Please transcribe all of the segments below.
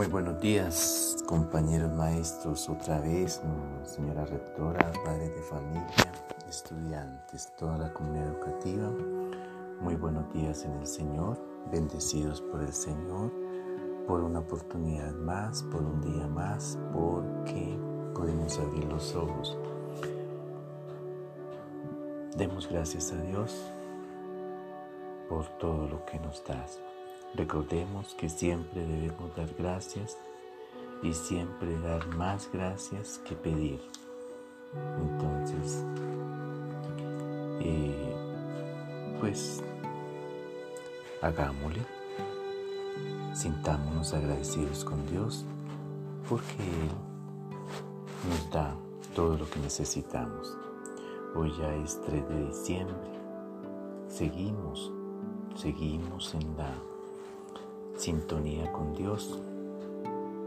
Muy buenos días, compañeros maestros, otra vez, señora rectora, padres de familia, estudiantes, toda la comunidad educativa. Muy buenos días en el Señor, bendecidos por el Señor, por una oportunidad más, por un día más, porque podemos abrir los ojos. Demos gracias a Dios por todo lo que nos das. Recordemos que siempre debemos dar gracias y siempre dar más gracias que pedir. Entonces, eh, pues hagámosle, sintámonos agradecidos con Dios porque Él nos da todo lo que necesitamos. Hoy ya es 3 de diciembre, seguimos, seguimos en la sintonía con Dios.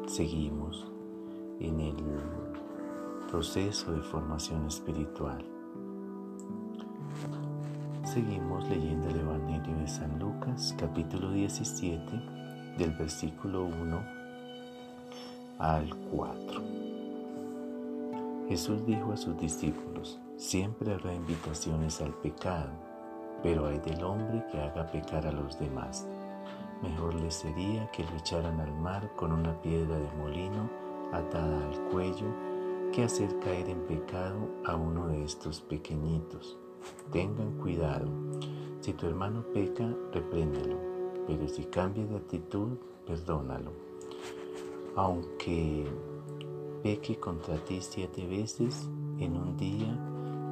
Seguimos en el proceso de formación espiritual. Seguimos leyendo el Evangelio de San Lucas, capítulo 17, del versículo 1 al 4. Jesús dijo a sus discípulos, siempre habrá invitaciones al pecado, pero hay del hombre que haga pecar a los demás mejor le sería que lo echaran al mar con una piedra de molino atada al cuello que hacer caer en pecado a uno de estos pequeñitos. Tengan cuidado. Si tu hermano peca, repréndelo, pero si cambia de actitud, perdónalo. Aunque peque contra ti siete veces en un día,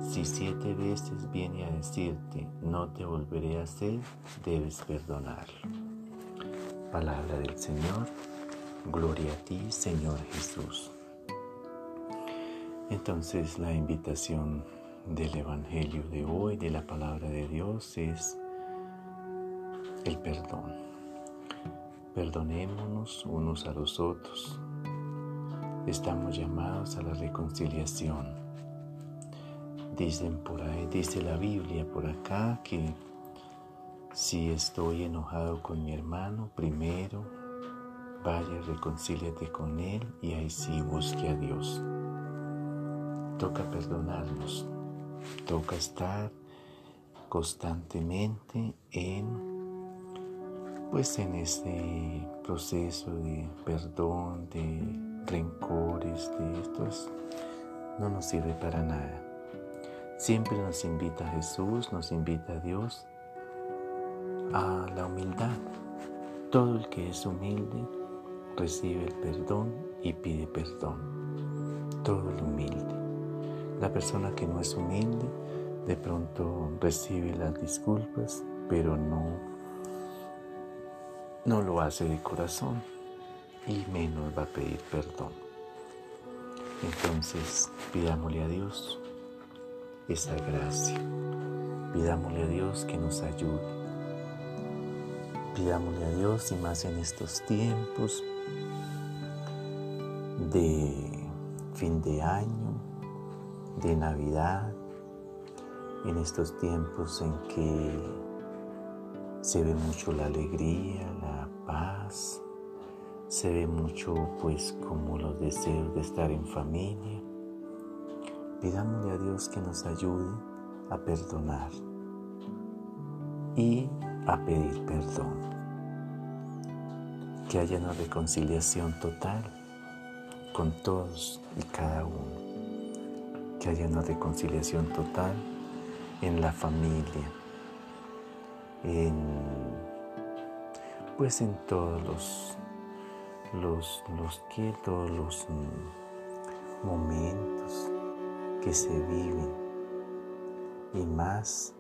si siete veces viene a decirte, no te volveré a hacer, debes perdonarlo. Palabra del Señor. Gloria a ti, Señor Jesús. Entonces la invitación del Evangelio de hoy, de la palabra de Dios, es el perdón. Perdonémonos unos a los otros. Estamos llamados a la reconciliación. Dicen por ahí, dice la Biblia por acá que si estoy enojado con mi hermano, primero vaya, reconcíliate con él y ahí sí busque a Dios. Toca perdonarnos, toca estar constantemente en pues en este proceso de perdón, de rencores, de estos no nos sirve para nada. Siempre nos invita Jesús, nos invita a Dios a la humildad. Todo el que es humilde recibe el perdón y pide perdón. Todo el humilde. La persona que no es humilde de pronto recibe las disculpas, pero no, no lo hace de corazón y menos va a pedir perdón. Entonces pidámosle a Dios esa gracia. Pidámosle a Dios que nos ayude Pidámosle a Dios y más en estos tiempos de fin de año, de Navidad, en estos tiempos en que se ve mucho la alegría, la paz, se ve mucho pues como los deseos de estar en familia. Pidámosle a Dios que nos ayude a perdonar y a pedir perdón. Que haya una reconciliación total con todos y cada uno. Que haya una reconciliación total en la familia, en pues en todos los los, los que todos los momentos que se viven y más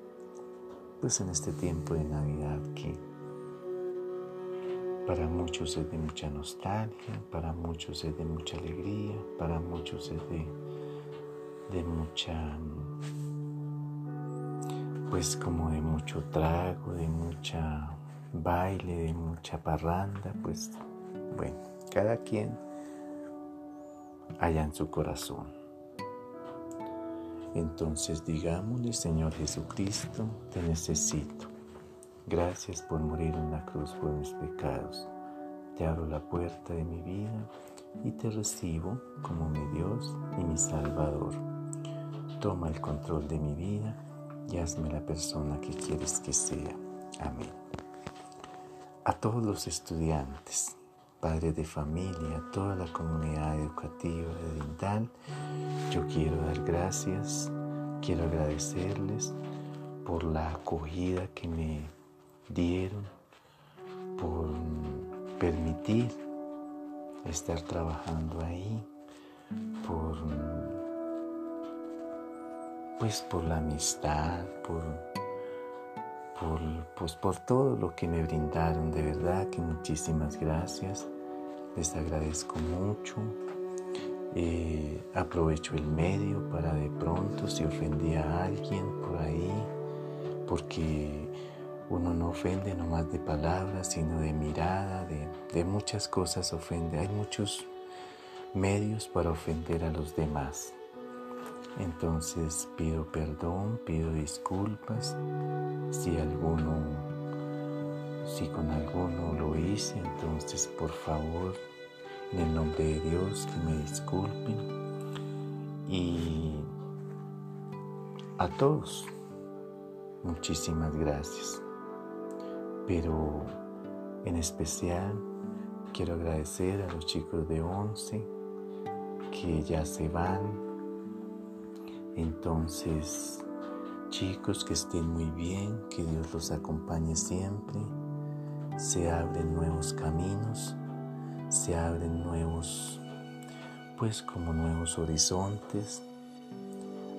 pues en este tiempo de Navidad que para muchos es de mucha nostalgia, para muchos es de mucha alegría, para muchos es de, de mucha, pues como de mucho trago, de mucha baile, de mucha parranda, pues bueno, cada quien haya en su corazón. Entonces digámosle, Señor Jesucristo, te necesito. Gracias por morir en la cruz por mis pecados. te abro la puerta de mi vida y te recibo como mi Dios y mi Salvador. Toma el control de mi vida y hazme la persona que quieres que sea. Amén. A todos los estudiantes, padres de familia, toda la comunidad educativa de Dindal, yo quiero dar gracias, quiero agradecerles por la acogida que me dieron, por permitir estar trabajando ahí, por pues por la amistad, por, por, pues por todo lo que me brindaron, de verdad que muchísimas gracias, les agradezco mucho. Eh, aprovecho el medio para de pronto si ofendí a alguien por ahí, porque uno no ofende nomás de palabras, sino de mirada, de, de muchas cosas ofende. Hay muchos medios para ofender a los demás. Entonces pido perdón, pido disculpas si alguno, si con alguno lo hice, entonces por favor, en el nombre de Dios, que me disculpen. Y a todos, muchísimas gracias. Pero en especial quiero agradecer a los chicos de 11 que ya se van entonces, chicos, que estén muy bien, que Dios los acompañe siempre. Se abren nuevos caminos, se abren nuevos, pues como nuevos horizontes.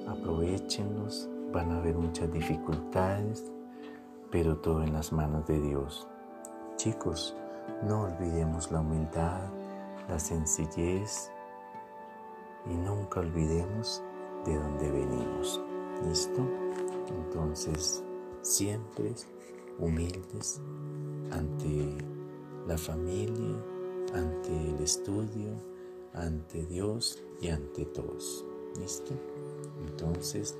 Aprovechenlos, van a haber muchas dificultades, pero todo en las manos de Dios. Chicos, no olvidemos la humildad, la sencillez y nunca olvidemos de donde venimos. ¿Listo? Entonces, siempre humildes ante la familia, ante el estudio, ante Dios y ante todos. ¿Listo? Entonces,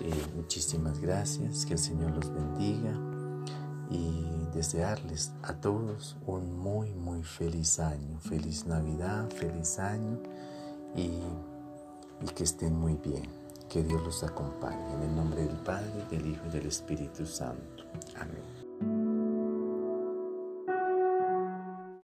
eh, muchísimas gracias, que el Señor los bendiga y desearles a todos un muy, muy feliz año, feliz Navidad, feliz año y y que estén muy bien. Que Dios los acompañe. En el nombre del Padre, del Hijo y del Espíritu Santo. Amén.